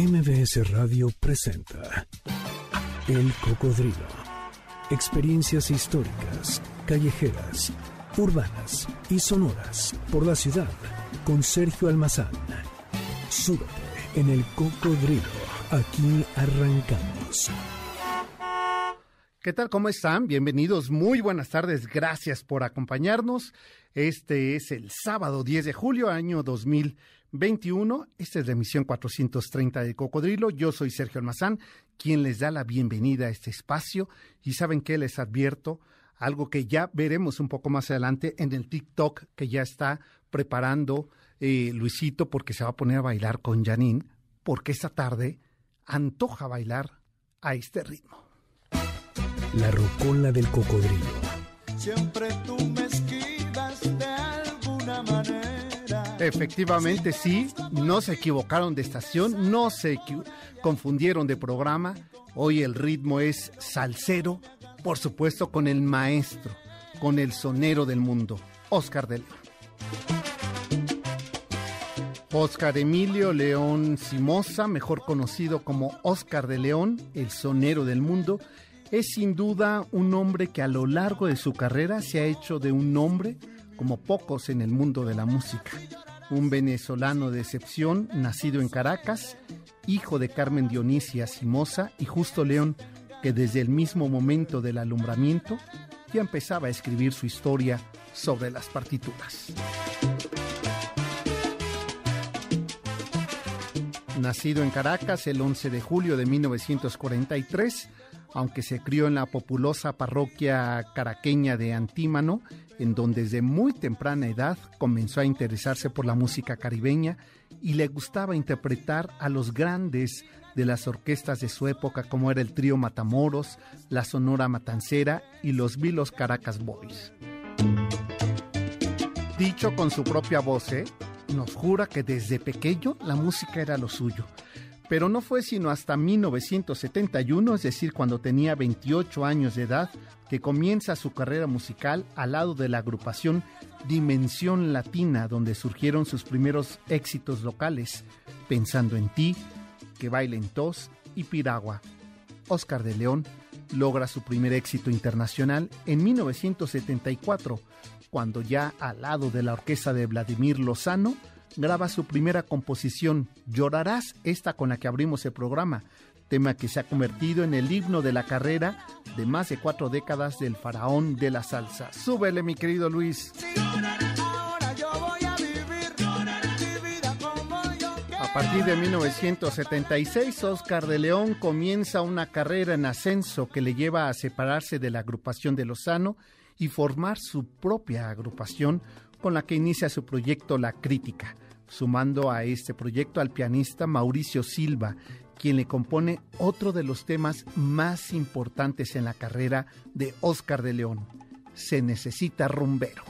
MBS Radio presenta El Cocodrilo. Experiencias históricas, callejeras, urbanas y sonoras por la ciudad con Sergio Almazán. Súbete en El Cocodrilo. Aquí arrancamos. ¿Qué tal? ¿Cómo están? Bienvenidos. Muy buenas tardes. Gracias por acompañarnos. Este es el sábado 10 de julio, año 2021. Esta es la emisión 430 de Cocodrilo. Yo soy Sergio Almazán, quien les da la bienvenida a este espacio. Y saben que les advierto algo que ya veremos un poco más adelante en el TikTok que ya está preparando eh, Luisito porque se va a poner a bailar con Janine, porque esta tarde antoja bailar a este ritmo. La rocola del cocodrilo. Siempre tú me esquivas de alguna manera. Efectivamente, sí, no se equivocaron de estación, no se confundieron de programa. Hoy el ritmo es salsero, por supuesto con el maestro, con el sonero del mundo, Oscar de León. Oscar Emilio León Simosa, mejor conocido como Oscar de León, el sonero del mundo, es sin duda un hombre que a lo largo de su carrera se ha hecho de un nombre como pocos en el mundo de la música. Un venezolano de excepción, nacido en Caracas, hijo de Carmen Dionisia Simosa y Justo León, que desde el mismo momento del alumbramiento ya empezaba a escribir su historia sobre las partituras. Nacido en Caracas el 11 de julio de 1943, aunque se crió en la populosa parroquia caraqueña de Antímano, en donde desde muy temprana edad comenzó a interesarse por la música caribeña y le gustaba interpretar a los grandes de las orquestas de su época como era el trío Matamoros, la Sonora Matancera y los Vilos Caracas Boys. Dicho con su propia voz, ¿eh? nos jura que desde pequeño la música era lo suyo. Pero no fue sino hasta 1971, es decir, cuando tenía 28 años de edad, que comienza su carrera musical al lado de la agrupación Dimensión Latina, donde surgieron sus primeros éxitos locales, Pensando en ti, Que bailen tos y Piragua. Oscar de León logra su primer éxito internacional en 1974, cuando ya al lado de la orquesta de Vladimir Lozano, graba su primera composición, Llorarás, esta con la que abrimos el programa, tema que se ha convertido en el himno de la carrera de más de cuatro décadas del faraón de la salsa. Súbele, mi querido Luis. A partir de 1976, Oscar de León comienza una carrera en ascenso que le lleva a separarse de la agrupación de Lozano y formar su propia agrupación con la que inicia su proyecto La Crítica, sumando a este proyecto al pianista Mauricio Silva, quien le compone otro de los temas más importantes en la carrera de Oscar de León. Se necesita rumbero.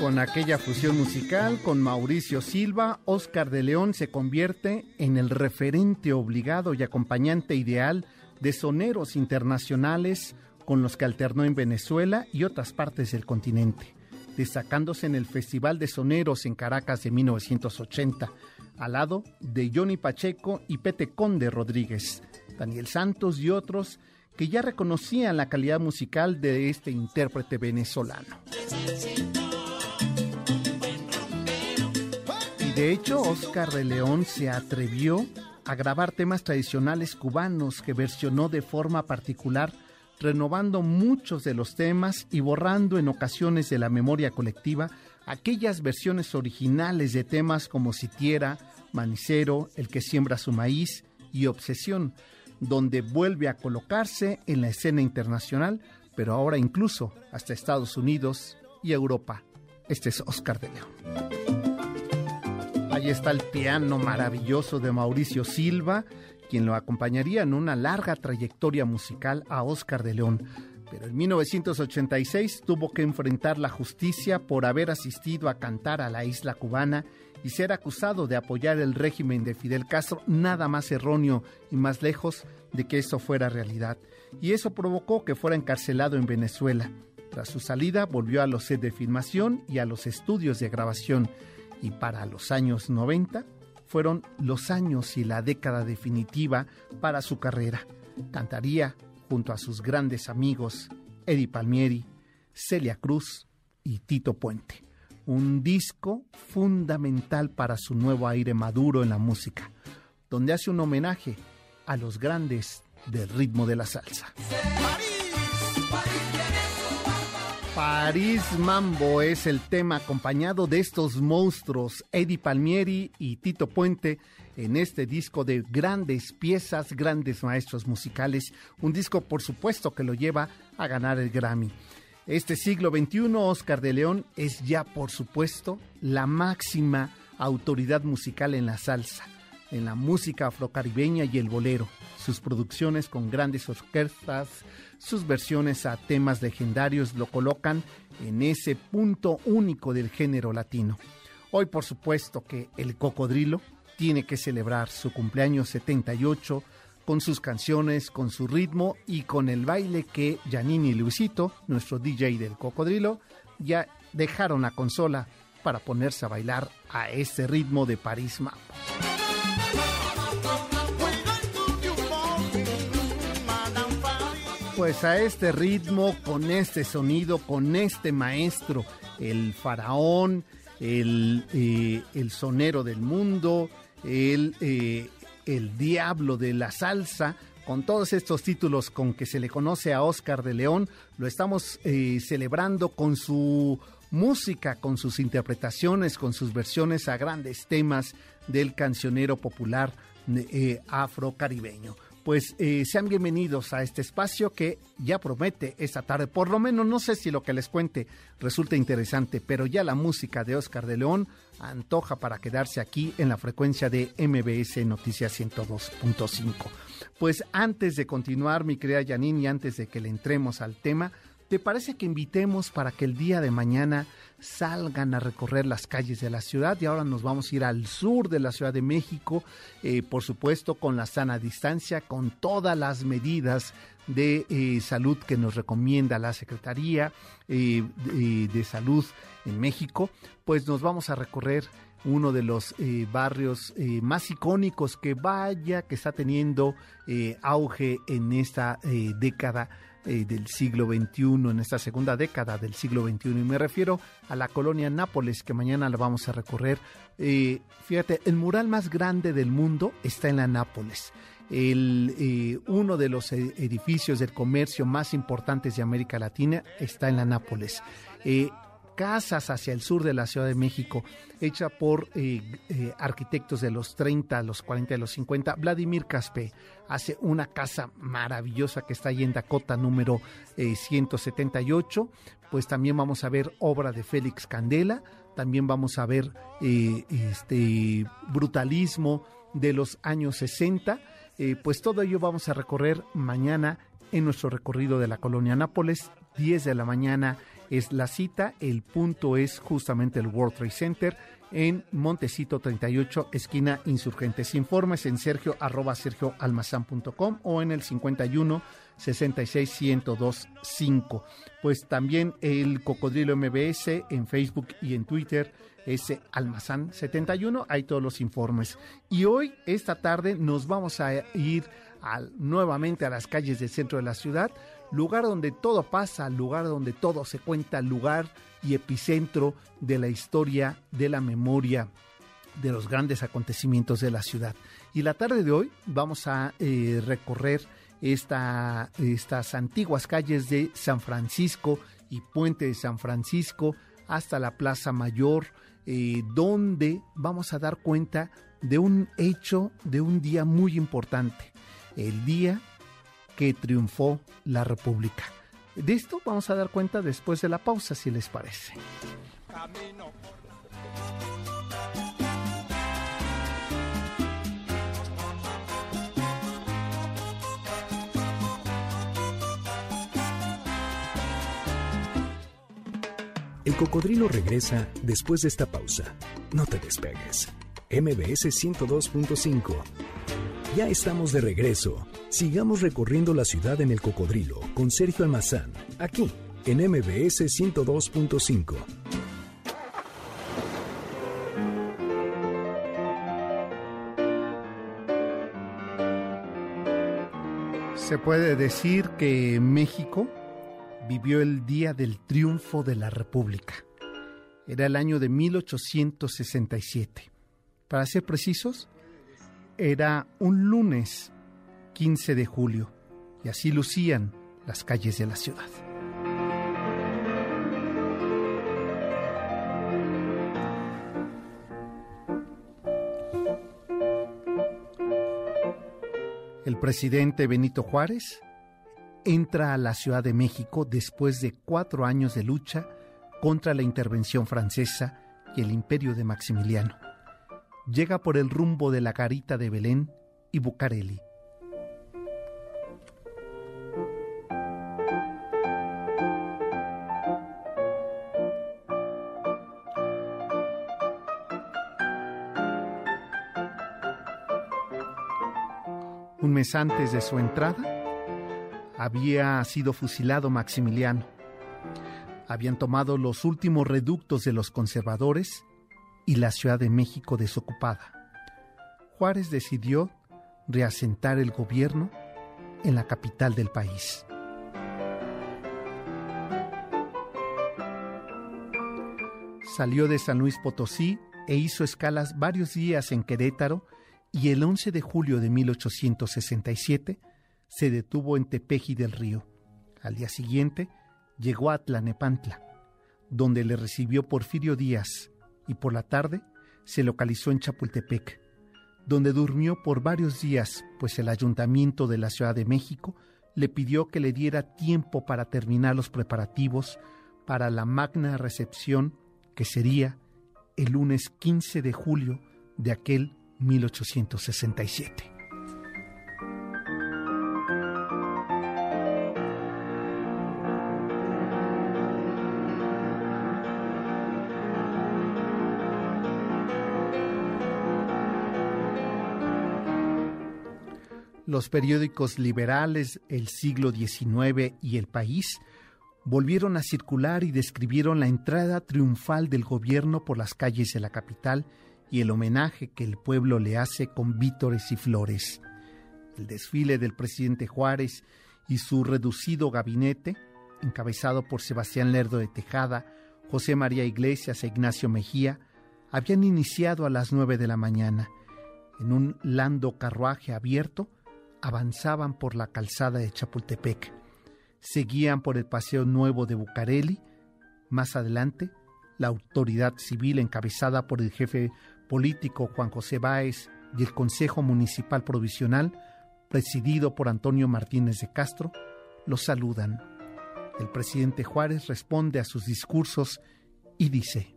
Con aquella fusión musical con Mauricio Silva, Oscar de León se convierte en el referente obligado y acompañante ideal de soneros internacionales con los que alternó en Venezuela y otras partes del continente, destacándose en el Festival de Soneros en Caracas de 1980, al lado de Johnny Pacheco y Pete Conde Rodríguez, Daniel Santos y otros que ya reconocían la calidad musical de este intérprete venezolano. Y de hecho, Oscar de León se atrevió a grabar temas tradicionales cubanos que versionó de forma particular, renovando muchos de los temas y borrando en ocasiones de la memoria colectiva aquellas versiones originales de temas como Sitiera, Manicero, El que siembra su maíz y Obsesión, donde vuelve a colocarse en la escena internacional, pero ahora incluso hasta Estados Unidos y Europa. Este es Oscar de León. Ahí está el piano maravilloso de Mauricio Silva, quien lo acompañaría en una larga trayectoria musical a Oscar de León. Pero en 1986 tuvo que enfrentar la justicia por haber asistido a cantar a la isla cubana y ser acusado de apoyar el régimen de Fidel Castro, nada más erróneo y más lejos de que eso fuera realidad. Y eso provocó que fuera encarcelado en Venezuela. Tras su salida volvió a los sets de filmación y a los estudios de grabación y para los años 90 fueron los años y la década definitiva para su carrera. Cantaría junto a sus grandes amigos Eddie Palmieri, Celia Cruz y Tito Puente. Un disco fundamental para su nuevo aire maduro en la música, donde hace un homenaje a los grandes del ritmo de la salsa. París Mambo es el tema acompañado de estos monstruos, Eddie Palmieri y Tito Puente, en este disco de grandes piezas, grandes maestros musicales, un disco por supuesto que lo lleva a ganar el Grammy. Este siglo XXI, Oscar de León es ya por supuesto la máxima autoridad musical en la salsa, en la música afrocaribeña y el bolero, sus producciones con grandes orquestas, sus versiones a temas legendarios lo colocan en ese punto único del género latino. Hoy por supuesto que el cocodrilo tiene que celebrar su cumpleaños 78 con sus canciones, con su ritmo y con el baile que Janine y Luisito, nuestro DJ del cocodrilo, ya dejaron la consola para ponerse a bailar a este ritmo de París Mambo. Pues a este ritmo, con este sonido, con este maestro, el faraón, el, eh, el sonero del mundo, el, eh, el diablo de la salsa, con todos estos títulos con que se le conoce a Oscar de León, lo estamos eh, celebrando con su música, con sus interpretaciones, con sus versiones a grandes temas del cancionero popular afrocaribeño pues eh, sean bienvenidos a este espacio que ya promete esta tarde. Por lo menos no sé si lo que les cuente resulta interesante, pero ya la música de Oscar de León antoja para quedarse aquí en la frecuencia de MBS Noticias 102.5. Pues antes de continuar, mi querida Janine, y antes de que le entremos al tema, ¿te parece que invitemos para que el día de mañana salgan a recorrer las calles de la ciudad. Y ahora nos vamos a ir al sur de la Ciudad de México, eh, por supuesto con la sana distancia, con todas las medidas de eh, salud que nos recomienda la Secretaría eh, de, Salud en México, pues nos vamos a recorrer uno de los barrios más icónicos que vaya que está teniendo auge en esta década eh, del siglo XXI, en esta segunda década del siglo XXI. Y me refiero a la colonia Nápoles, que mañana la vamos a recorrer. Eh, fíjate, el mural más grande del mundo está en la Nápoles. El, eh, uno de los edificios del comercio más importantes de América Latina está en la Nápoles casas hacia el sur de la Ciudad de México, hecha por eh, eh, arquitectos de los 30, los 40 y los 50. Vladimir Caspe hace una casa maravillosa que está ahí en Dakota número 178. Eh, pues también vamos a ver obra de Félix Candela, también vamos a ver este brutalismo de los años 60. pues todo ello vamos a recorrer mañana en nuestro recorrido de la colonia Nápoles, 10 de la mañana es la cita. El punto es justamente el World Trade Center en Montecito 38, esquina Insurgentes. Informes en sergio arroba sergioalmazán.com o en el 51 66 1025. 5. Pues también el Cocodrilo MBS en Facebook y en Twitter ese Almazán 71, hay todos los informes. Y hoy, esta tarde, nos vamos a ir nuevamente a las calles del centro de la ciudad lugar donde todo pasa, lugar donde todo se cuenta, lugar y epicentro de la historia, de la memoria, de los grandes acontecimientos de la ciudad. Y la tarde de hoy vamos a eh, recorrer esta, estas antiguas calles de San Francisco y Puente de San Francisco hasta la Plaza Mayor, eh, donde vamos a dar cuenta de un hecho, de un día muy importante, el día que triunfó la República. De esto vamos a dar cuenta después de la pausa, si les parece. El cocodrilo regresa después de esta pausa. No te despegues. MBS 102.5 ya estamos de regreso. Sigamos recorriendo la ciudad en el cocodrilo con Sergio Almazán, aquí en MBS 102.5. Se puede decir que México vivió el día del triunfo de la República. Era el año de 1867. Para ser precisos, era un lunes 15 de julio y así lucían las calles de la ciudad. El presidente Benito Juárez entra a la Ciudad de México después de cuatro años de lucha contra la intervención francesa y el imperio de Maximiliano. Llega por el rumbo de la Garita de Belén y Bucareli. Antes de su entrada, había sido fusilado Maximiliano. Habían tomado los últimos reductos de los conservadores y la Ciudad de México desocupada. Juárez decidió reasentar el gobierno en la capital del país. Salió de San Luis Potosí e hizo escalas varios días en Querétaro y el 11 de julio de 1867 se detuvo en Tepeji del Río. Al día siguiente llegó a Tlanepantla, donde le recibió Porfirio Díaz, y por la tarde se localizó en Chapultepec, donde durmió por varios días, pues el ayuntamiento de la Ciudad de México le pidió que le diera tiempo para terminar los preparativos para la magna recepción que sería el lunes 15 de julio de aquel 1867. Los periódicos liberales El siglo XIX y El País volvieron a circular y describieron la entrada triunfal del gobierno por las calles de la capital y el homenaje que el pueblo le hace con vítores y flores. El desfile del presidente Juárez y su reducido gabinete, encabezado por Sebastián Lerdo de Tejada, José María Iglesias e Ignacio Mejía, habían iniciado a las nueve de la mañana. En un lando carruaje abierto, avanzaban por la calzada de Chapultepec. Seguían por el Paseo Nuevo de Bucareli. Más adelante, la autoridad civil encabezada por el jefe político Juan José Báez y el Consejo Municipal Provisional, presidido por Antonio Martínez de Castro, los saludan. El presidente Juárez responde a sus discursos y dice,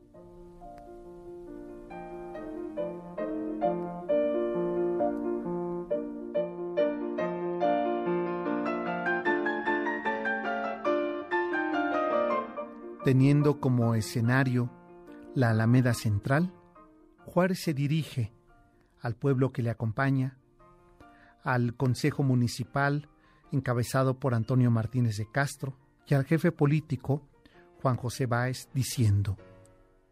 teniendo como escenario la Alameda Central, Se dirige al pueblo que le acompaña, al Consejo Municipal encabezado por Antonio Martínez de Castro y al jefe político Juan José Báez diciendo,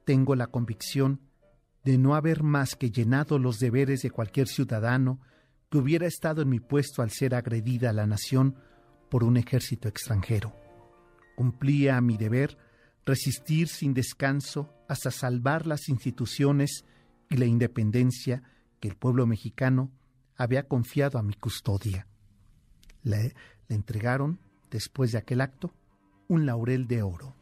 tengo la convicción de no haber más que llenado los deberes de cualquier ciudadano que hubiera estado en mi puesto al ser agredida la nación por un ejército extranjero. Cumplía mi deber resistir sin descanso hasta salvar las instituciones y la independencia que el pueblo mexicano había confiado a mi custodia. Le, le entregaron, después de aquel acto, un laurel de oro.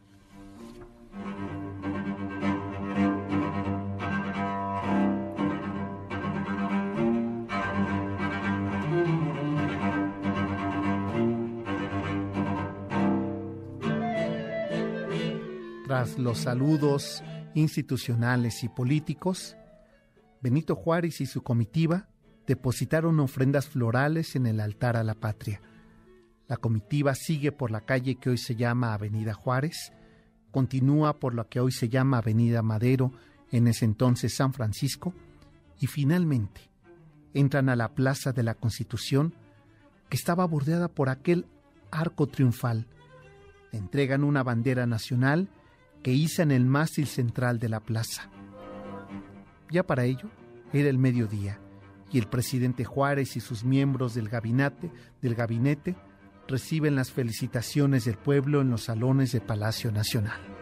Tras los saludos institucionales y políticos, Benito Juárez y su comitiva depositaron ofrendas florales en el altar a la patria. La comitiva sigue por la calle que hoy se llama Avenida Juárez, continúa por lo que hoy se llama Avenida Madero, en ese entonces San Francisco, y finalmente entran a la Plaza de la Constitución, que estaba bordeada por aquel arco triunfal. Entregan una bandera nacional que iza en el mástil central de la plaza. Ya para ello era el mediodía y el presidente Juárez y sus miembros del gabinete, del gabinete reciben las felicitaciones del pueblo en los salones de Palacio Nacional.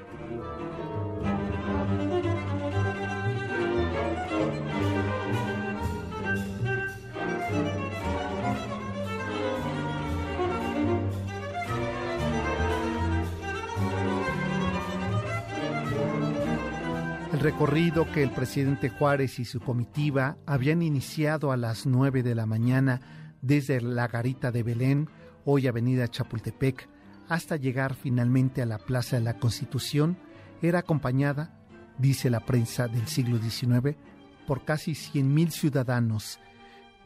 Recorrido que el presidente Juárez y su comitiva habían iniciado a las 9 de la mañana desde la garita de Belén, hoy avenida Chapultepec, hasta llegar finalmente a la Plaza de la Constitución, era acompañada, dice la prensa del siglo XIX, por casi 100.000 ciudadanos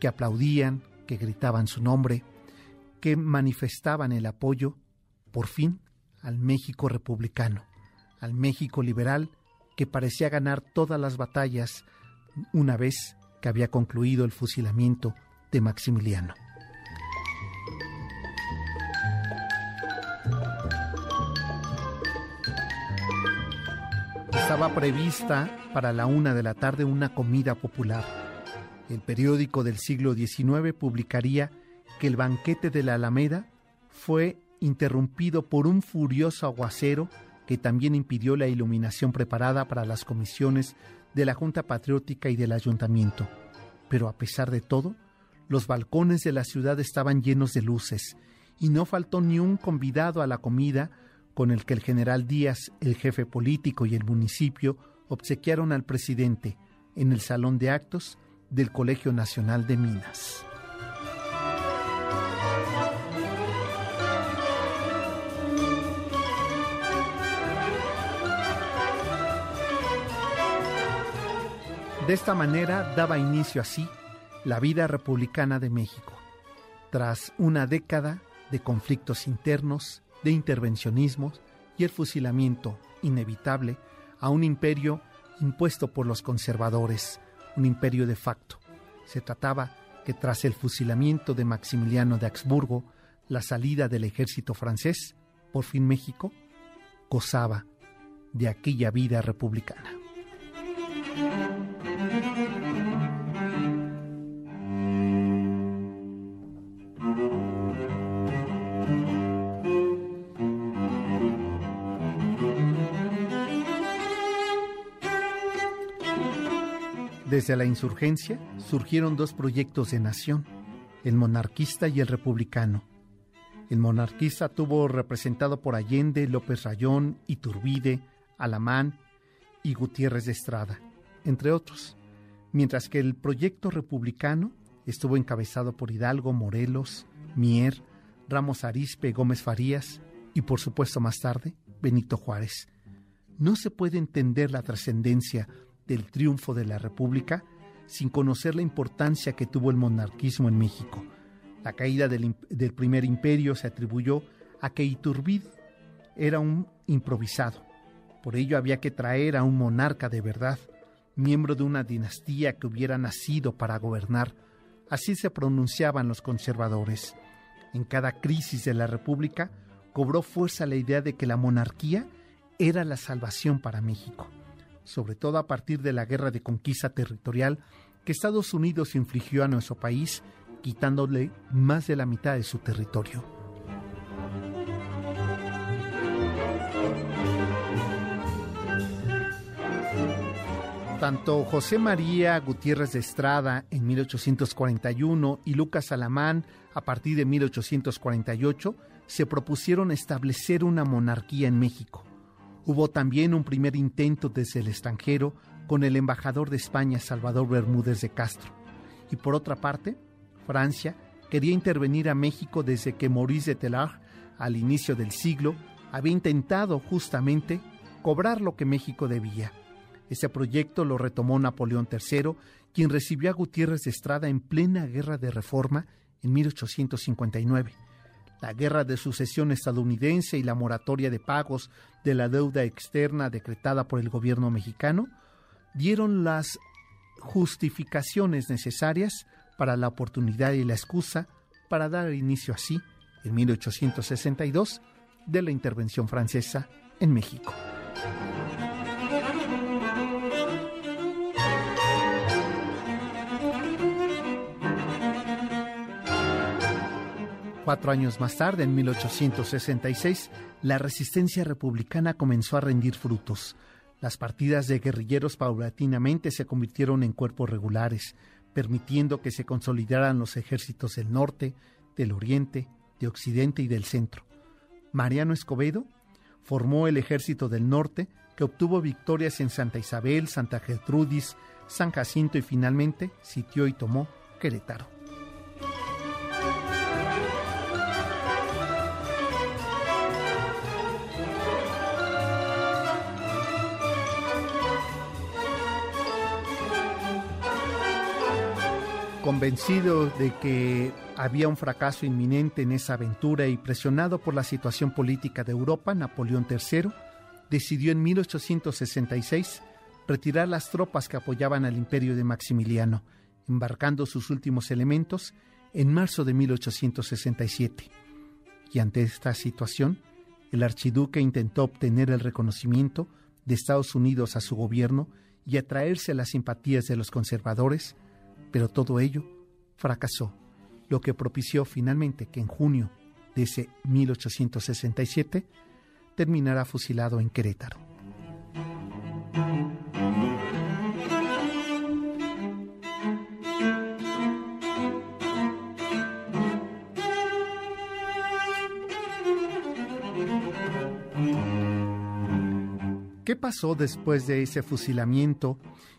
que aplaudían, que gritaban su nombre, que manifestaban el apoyo, por fin, al México republicano, al México liberal que parecía ganar todas las batallas una vez que había concluido el fusilamiento de Maximiliano. Estaba prevista para la una de la tarde una comida popular. El periódico del siglo XIX publicaría que el banquete de la Alameda fue interrumpido por un furioso aguacero que también impidió la iluminación preparada para las comisiones de la Junta Patriótica y del Ayuntamiento. Pero a pesar de todo, los balcones de la ciudad estaban llenos de luces y no faltó ni un convidado a la comida con el que el general Díaz, el jefe político y el municipio obsequiaron al presidente en el salón de actos del Colegio Nacional de Minas. De esta manera daba inicio así la vida republicana de México, tras una década de conflictos internos, de intervencionismos y el fusilamiento inevitable a un imperio impuesto por los conservadores, un imperio de facto. Se trataba que tras el fusilamiento de Maximiliano de Habsburgo, la salida del ejército francés, por fin México gozaba de aquella vida republicana. Desde la insurgencia surgieron dos proyectos de nación, el monarquista y el republicano. El monarquista tuvo representado por Allende, López Rayón, Iturbide, Alamán y Gutiérrez de Estrada, entre otros, mientras que el proyecto republicano estuvo encabezado por Hidalgo, Morelos, Mier, Ramos Arispe, Gómez Farías y por supuesto más tarde Benito Juárez. No se puede entender la trascendencia del triunfo de la República sin conocer la importancia que tuvo el monarquismo en México. La caída del, del primer imperio se atribuyó a que Iturbide era un improvisado. Por ello había que traer a un monarca de verdad, miembro de una dinastía que hubiera nacido para gobernar. Así se pronunciaban los conservadores. En cada crisis de la República cobró fuerza la idea de que la monarquía era la salvación para México sobre todo a partir de la guerra de conquista territorial que Estados Unidos infligió a nuestro país, quitándole más de la mitad de su territorio. Tanto José María Gutiérrez de Estrada en 1841 y Lucas Alamán a partir de 1848 se propusieron establecer una monarquía en México Hubo también un primer intento desde el extranjero con el embajador de España, Salvador Bermúdez de Castro. Y por otra parte, Francia quería intervenir a México desde que Maurice de Telar, al inicio del siglo, había intentado justamente cobrar lo que México debía. Ese proyecto lo retomó Napoleón III, quien recibió a Gutiérrez de Estrada en plena guerra de reforma en 1859 la guerra de sucesión estadounidense y la moratoria de pagos de la deuda externa decretada por el gobierno mexicano dieron las justificaciones necesarias para la oportunidad y la excusa para dar inicio así, en 1862, de la intervención francesa en México. Cuatro años más tarde, en 1866, la resistencia republicana comenzó a rendir frutos. Las partidas de guerrilleros paulatinamente se convirtieron en cuerpos regulares, permitiendo que se consolidaran los ejércitos del norte, del oriente, de occidente y del centro. Mariano Escobedo formó el ejército del norte, que obtuvo victorias en Santa Isabel, Santa Gertrudis, San Jacinto y finalmente sitió y tomó Querétaro. Convencido de que había un fracaso inminente en esa aventura y presionado por la situación política de Europa, Napoleón III decidió en 1866 retirar las tropas que apoyaban al imperio de Maximiliano, embarcando sus últimos elementos en marzo de 1867. Y ante esta situación, el archiduque intentó obtener el reconocimiento de Estados Unidos a su gobierno y atraerse las simpatías de los conservadores, pero todo ello fracasó, lo que propició finalmente que en junio de ese 1867 terminara fusilado en Querétaro. ¿Qué pasó después de ese fusilamiento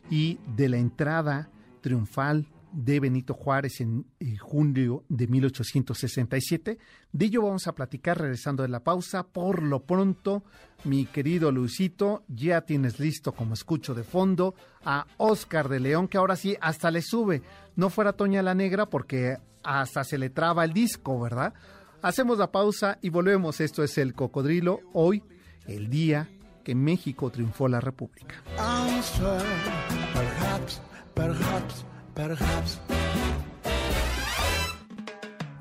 y de la entrada triunfal de Benito Juárez en, eh, junio de 1867. De ello vamos a platicar regresando de la pausa. Por lo pronto, mi querido Luisito, ya tienes listo, como escucho de fondo, a Oscar de León, que ahora sí hasta le sube. No fuera Toña la Negra porque hasta se le traba el disco, ¿verdad? Hacemos la pausa y volvemos. Esto es El Cocodrilo, hoy, el día que México triunfó la República.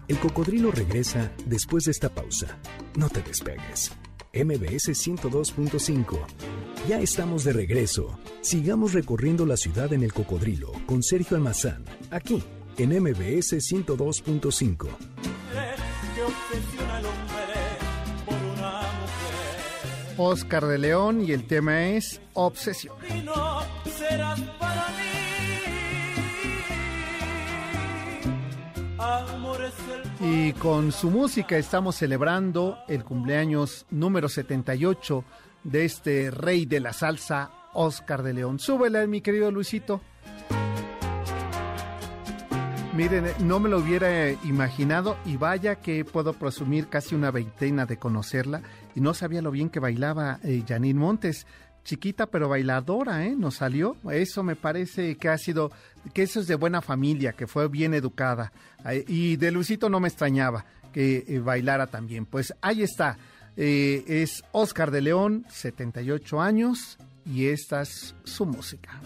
El cocodrilo regresa después de esta pausa. No te despegues. MBS 102.5. Ya estamos de regreso. Sigamos recorriendo la ciudad en el cocodrilo con Sergio Almazán, aquí en MBS 102.5. Oscar de León y el tema es Obsesión. Y con su música estamos celebrando el cumpleaños número 78 de este rey de la salsa, Oscar de León. Súbele, mi querido Luisito. Miren, no me lo hubiera imaginado y vaya que puedo presumir casi una veintena de conocerla y no sabía lo bien que bailaba eh, Janine Montes chiquita pero bailadora, ¿eh? Nos salió. Eso me parece que ha sido, que eso es de buena familia, que fue bien educada. Y de Luisito no me extrañaba que eh, bailara también. Pues ahí está. Eh, es Oscar de León, 78 años, y esta es su música.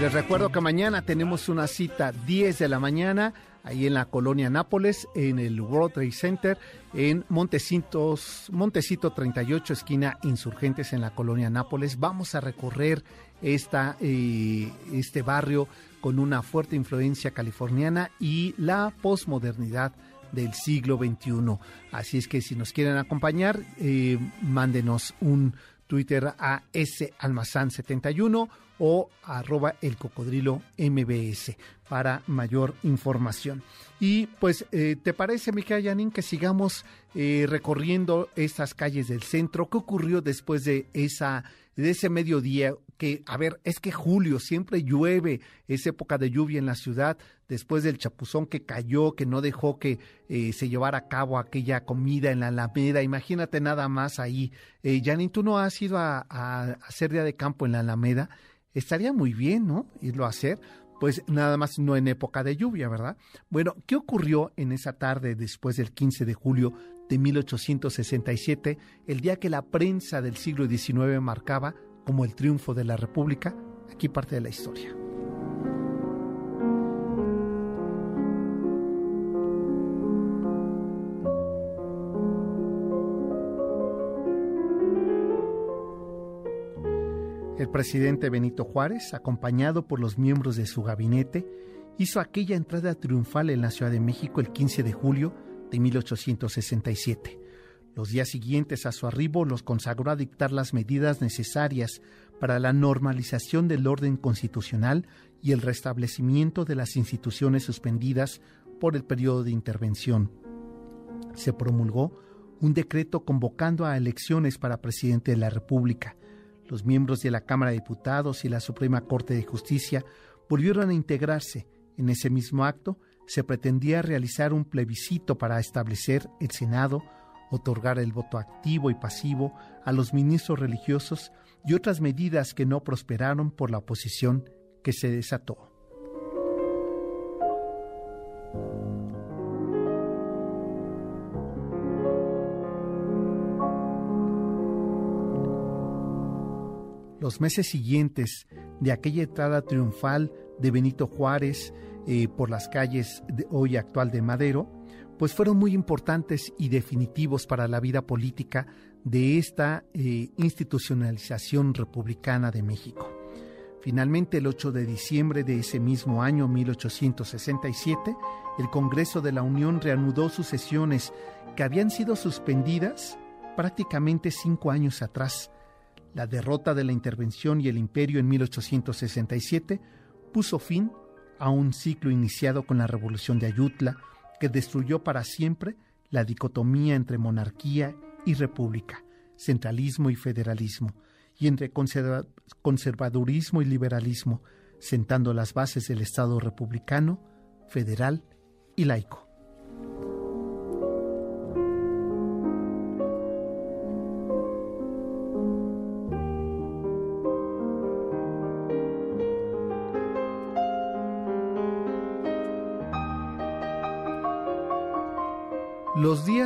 Les recuerdo que mañana tenemos una cita 10 de la mañana ahí en la colonia Nápoles, en el World Trade Center, en Montecitos, Montecito 38, esquina Insurgentes en la colonia Nápoles. Vamos a recorrer esta, eh, este barrio con una fuerte influencia californiana y la posmodernidad del siglo XXI. Así es que si nos quieren acompañar, eh, mándenos un Twitter a salmazán71 o arroba el cocodrilo mbs para mayor información. Y pues, eh, ¿te parece, Micaela Yanin, que sigamos eh, recorriendo estas calles del centro? ¿Qué ocurrió después de esa de ese mediodía? Que, a ver, es que julio siempre llueve, es época de lluvia en la ciudad, después del chapuzón que cayó, que no dejó que eh, se llevara a cabo aquella comida en la Alameda. Imagínate nada más ahí. Eh, Janine, ¿tú no has ido a, a hacer día de campo en la Alameda? Estaría muy bien, ¿no? Irlo a hacer pues nada más no en época de lluvia, ¿verdad? Bueno, ¿qué ocurrió en esa tarde después del 15 de julio de 1867, el día que la prensa del siglo XIX marcaba como el triunfo de la República? Aquí parte de la historia. El presidente Benito Juárez, acompañado por los miembros de su gabinete, hizo aquella entrada triunfal en la Ciudad de México el 15 de julio de 1867. Los días siguientes a su arribo los consagró a dictar las medidas necesarias para la normalización del orden constitucional y el restablecimiento de las instituciones suspendidas por el periodo de intervención. Se promulgó un decreto convocando a elecciones para presidente de la República. Los miembros de la Cámara de Diputados y la Suprema Corte de Justicia volvieron a integrarse. En ese mismo acto se pretendía realizar un plebiscito para establecer el Senado, otorgar el voto activo y pasivo a los ministros religiosos y otras medidas que no prosperaron por la oposición que se desató. Los meses siguientes de aquella entrada triunfal de Benito Juárez eh, por las calles hoy actual de Madero, pues fueron muy importantes y definitivos para la vida política de esta eh, institucionalización republicana de México. Finalmente, el 8 de diciembre de ese mismo año 1867, el Congreso de la Unión reanudó sus sesiones que habían sido suspendidas prácticamente cinco años atrás. La derrota de la intervención y el imperio en 1867 puso fin a un ciclo iniciado con la Revolución de Ayutla, que destruyó para siempre la dicotomía entre monarquía y república, centralismo y federalismo, y entre conservadurismo y liberalismo, sentando las bases del Estado republicano, federal y laico.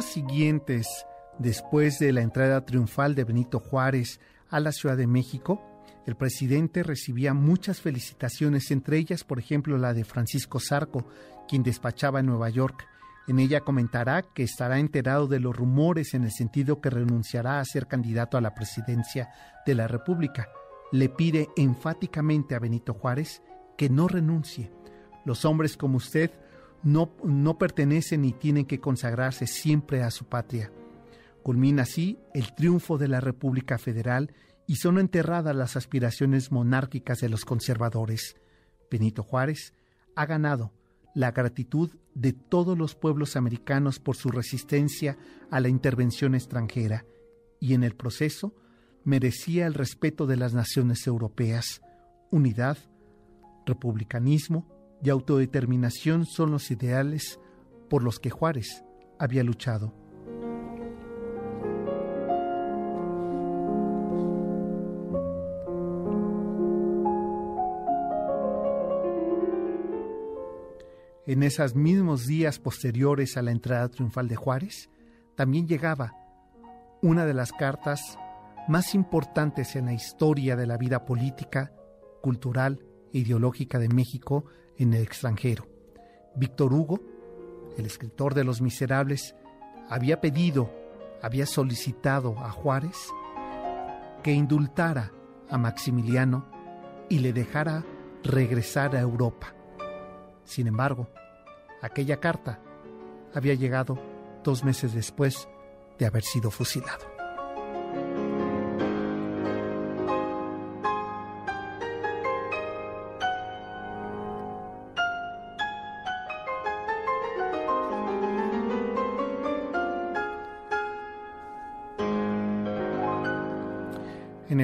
Siguientes, después de la entrada triunfal de Benito Juárez a la Ciudad de México, el presidente recibía muchas felicitaciones, entre ellas, por ejemplo, la de Francisco Zarco, quien despachaba en Nueva York. En ella comentará que estará enterado de los rumores en el sentido que renunciará a ser candidato a la presidencia de la República. Le pide enfáticamente a Benito Juárez que no renuncie. Los hombres como usted no, no pertenecen ni tienen que consagrarse siempre a su patria. Culmina así el triunfo de la República Federal y son enterradas las aspiraciones monárquicas de los conservadores. Benito Juárez ha ganado la gratitud de todos los pueblos americanos por su resistencia a la intervención extranjera y en el proceso merecía el respeto de las naciones europeas. Unidad, republicanismo, y autodeterminación son los ideales por los que Juárez había luchado. En esos mismos días posteriores a la entrada triunfal de Juárez, también llegaba una de las cartas más importantes en la historia de la vida política, cultural ideológica de México en el extranjero. Víctor Hugo, el escritor de Los Miserables, había pedido, había solicitado a Juárez que indultara a Maximiliano y le dejara regresar a Europa. Sin embargo, aquella carta había llegado dos meses después de haber sido fusilado.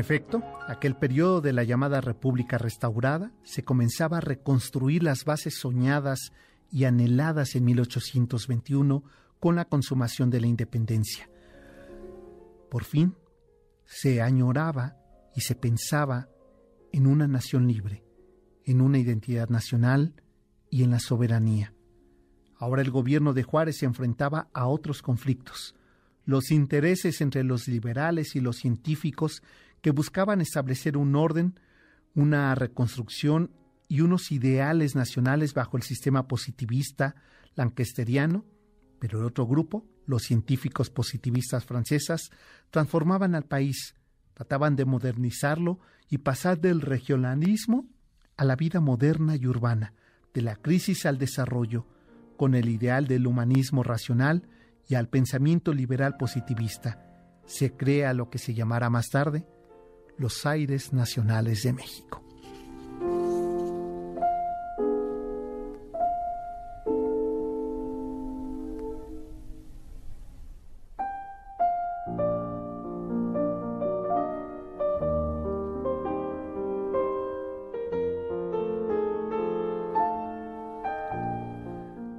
Efecto, aquel periodo de la llamada República restaurada se comenzaba a reconstruir las bases soñadas y anheladas en 1821 con la consumación de la independencia. Por fin, se añoraba y se pensaba en una nación libre, en una identidad nacional y en la soberanía. Ahora el gobierno de Juárez se enfrentaba a otros conflictos. Los intereses entre los liberales y los científicos que buscaban establecer un orden, una reconstrucción y unos ideales nacionales bajo el sistema positivista lancasteriano, pero el otro grupo, los científicos positivistas francesas, transformaban al país, trataban de modernizarlo y pasar del regionalismo a la vida moderna y urbana, de la crisis al desarrollo, con el ideal del humanismo racional y al pensamiento liberal positivista, se crea lo que se llamará más tarde los aires nacionales de México.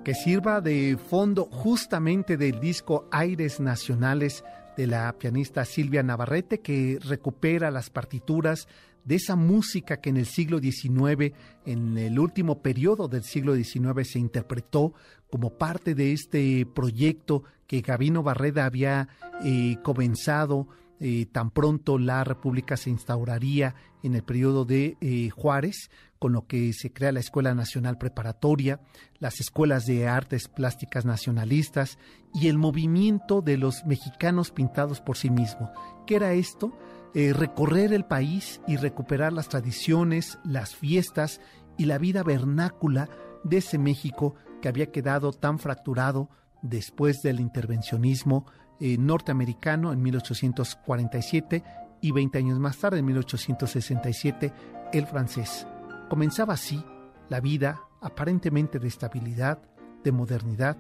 que sirva de fondo justamente del disco Aires Nacionales de la pianista Silvia Navarrete, que recupera las partituras de esa música que en el siglo XIX, en el último periodo del siglo XIX, se interpretó como parte de este proyecto que Gabino Barreda había eh, comenzado eh, tan pronto la República se instauraría en el periodo de eh, Juárez, con lo que se crea la Escuela Nacional Preparatoria, las escuelas de artes plásticas nacionalistas y el movimiento de los mexicanos pintados por sí mismos. ¿Qué era esto? Eh, recorrer el país y recuperar las tradiciones, las fiestas y la vida vernácula de ese México que había quedado tan fracturado después del intervencionismo eh, norteamericano en 1847 y 20 años más tarde, en 1867, el francés. Comenzaba así la vida aparentemente de estabilidad, de modernidad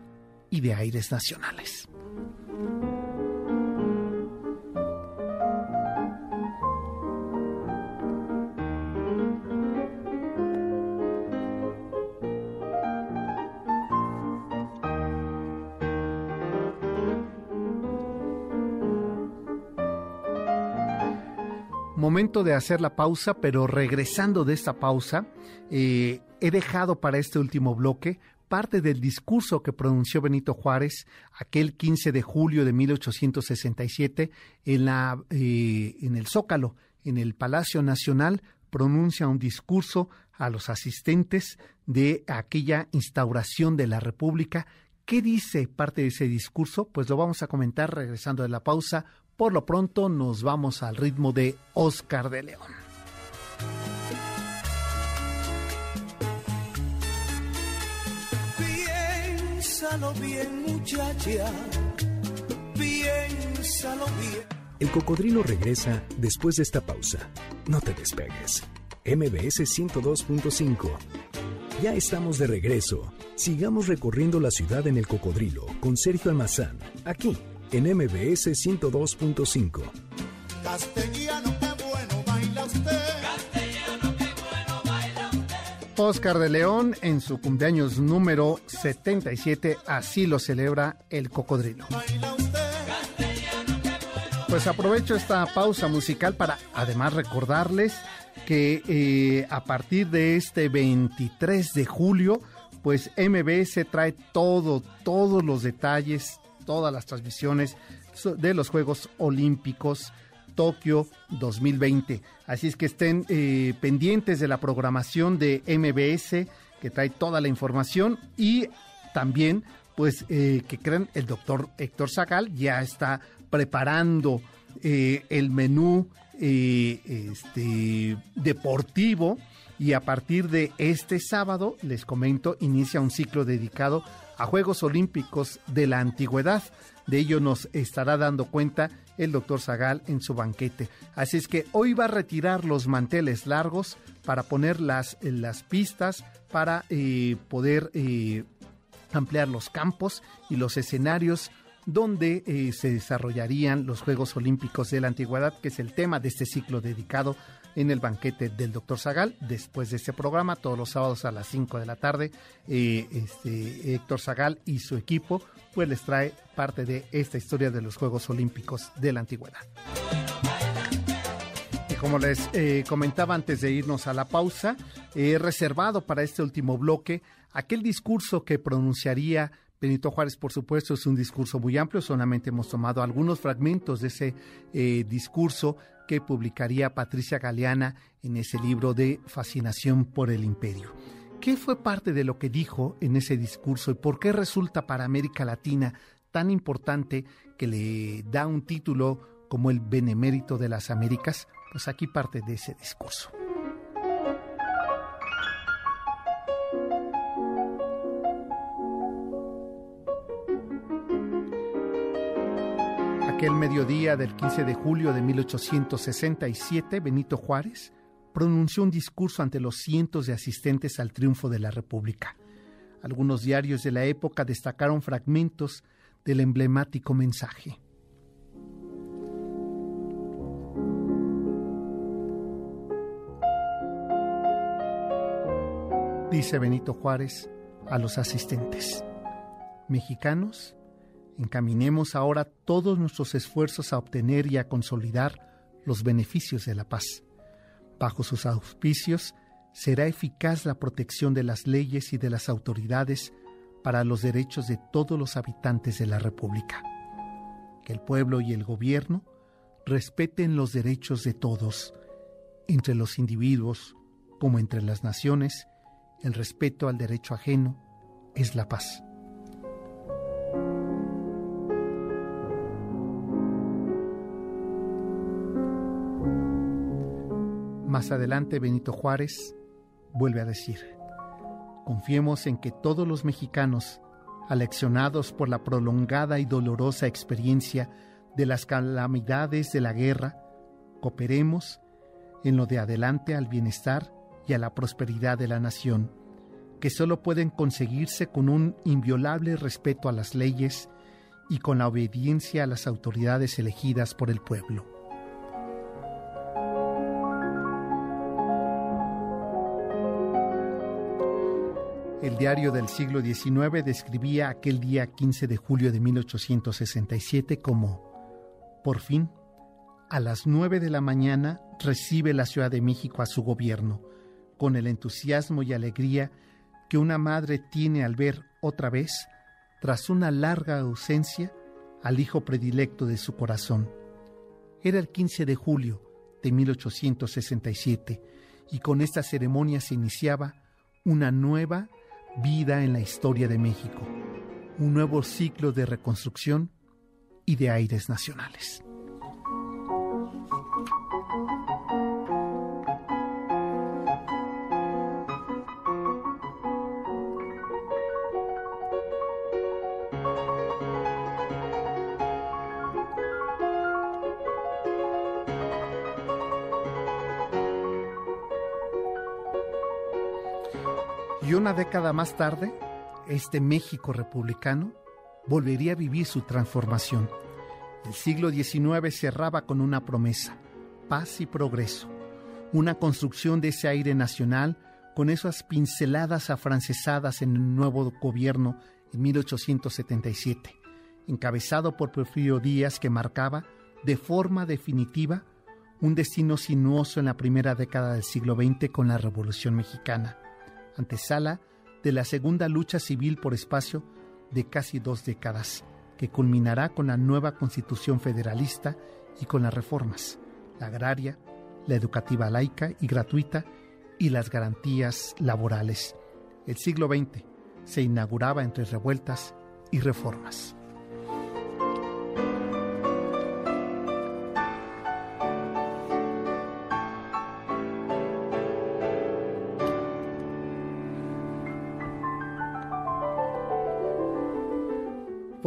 y de aires nacionales. Momento de hacer la pausa, pero regresando de esta pausa, eh, he dejado para este último bloque parte del discurso que pronunció Benito Juárez aquel 15 de julio de 1867 en, la, eh, en el Zócalo, en el Palacio Nacional, pronuncia un discurso a los asistentes de aquella instauración de la República. ¿Qué dice parte de ese discurso? Pues lo vamos a comentar regresando de la pausa. Por lo pronto nos vamos al ritmo de Oscar de León. Piénsalo bien, muchacha. Piénsalo bien. El cocodrilo regresa después de esta pausa. No te despegues. MBS 102.5. Ya estamos de regreso. Sigamos recorriendo la ciudad en el cocodrilo con Sergio Almazán, aquí en MBS 102.5. Castellano, qué bueno baila usted. Castellano, qué bueno baila usted. Oscar de León, en su cumpleaños número 77, así lo celebra el cocodrilo. Pues aprovecho esta pausa musical para además recordarles que eh, a partir de este 23 de julio, pues MBS trae todo, todos los detalles, todas las transmisiones de los Juegos Olímpicos Tokio 2020. Así es que estén eh, pendientes de la programación de MBS que trae toda la información y también pues eh, que crean el doctor Héctor Zagal ya está preparando eh, el menú este, deportivo y a partir de este sábado, les comento, inicia un ciclo dedicado a Juegos Olímpicos de la Antigüedad. De ello nos estará dando cuenta el doctor Zagal en su banquete. Así es que hoy va a retirar los manteles largos para poner las, las pistas, para eh, poder eh, ampliar los campos y los escenarios donde eh, se desarrollarían los Juegos Olímpicos de la Antigüedad, que es el tema de este ciclo dedicado en el banquete del doctor Zagal. Después de este programa, todos los sábados a las 5 de la tarde, eh, este, Héctor Zagal y su equipo pues les trae parte de esta historia de los Juegos Olímpicos de la Antigüedad. Y como les eh, comentaba antes de irnos a la pausa, he reservado para este último bloque aquel discurso que pronunciaría Benito Juárez, por supuesto, es un discurso muy amplio, solamente hemos tomado algunos fragmentos de ese eh, discurso que publicaría Patricia Galeana en ese libro de Fascinación por el Imperio. ¿Qué fue parte de lo que dijo en ese discurso y por qué resulta para América Latina tan importante que le da un título como el Benemérito de las Américas? Pues aquí parte de ese discurso. Aquel mediodía del 15 de julio de 1867, Benito Juárez pronunció un discurso ante los cientos de asistentes al triunfo de la República. Algunos diarios de la época destacaron fragmentos del emblemático mensaje. Dice Benito Juárez a los asistentes, mexicanos, encaminemos ahora todos nuestros esfuerzos a obtener y a consolidar los beneficios de la paz. Bajo sus auspicios será eficaz la protección de las leyes y de las autoridades para los derechos de todos los habitantes de la República. Que el pueblo y el gobierno respeten los derechos de todos, entre los individuos como entre las naciones, el respeto al derecho ajeno es la paz. Más adelante Benito Juárez vuelve a decir, confiemos en que todos los mexicanos, aleccionados por la prolongada y dolorosa experiencia de las calamidades de la guerra, cooperemos en lo de adelante al bienestar y a la prosperidad de la nación, que solo pueden conseguirse con un inviolable respeto a las leyes y con la obediencia a las autoridades elegidas por el pueblo. El diario del siglo XIX describía aquel día 15 de julio de 1867 como, por fin, a las 9 de la mañana recibe la Ciudad de México a su gobierno, con el entusiasmo y alegría que una madre tiene al ver otra vez, tras una larga ausencia, al hijo predilecto de su corazón. Era el 15 de julio de 1867 y con esta ceremonia se iniciaba una nueva vida en la historia de México, un nuevo ciclo de reconstrucción y de aires nacionales. Una década más tarde, este México republicano volvería a vivir su transformación. El siglo XIX cerraba con una promesa, paz y progreso, una construcción de ese aire nacional con esas pinceladas afrancesadas en el nuevo gobierno en 1877, encabezado por Porfirio Díaz que marcaba de forma definitiva un destino sinuoso en la primera década del siglo XX con la Revolución Mexicana antesala de la segunda lucha civil por espacio de casi dos décadas, que culminará con la nueva constitución federalista y con las reformas, la agraria, la educativa laica y gratuita y las garantías laborales. El siglo XX se inauguraba entre revueltas y reformas.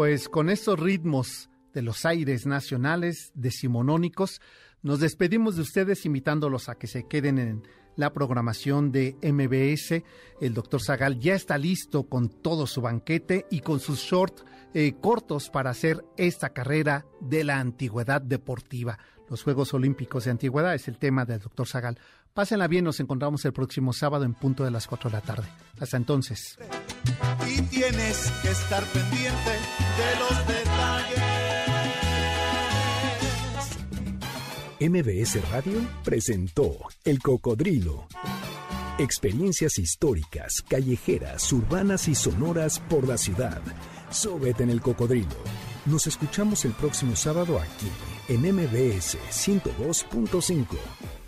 Pues con estos ritmos de los aires nacionales decimonónicos, nos despedimos de ustedes invitándolos a que se queden en la programación de MBS. El doctor Zagal ya está listo con todo su banquete y con sus shorts eh, cortos para hacer esta carrera de la antigüedad deportiva. Los Juegos Olímpicos de Antigüedad es el tema del doctor Zagal. Pásenla bien, nos encontramos el próximo sábado en punto de las 4 de la tarde. Hasta entonces. Y tienes que estar pendiente de los detalles. MBS Radio presentó El Cocodrilo. Experiencias históricas, callejeras, urbanas y sonoras por la ciudad. Súbete en el cocodrilo. Nos escuchamos el próximo sábado aquí en MBS 102.5.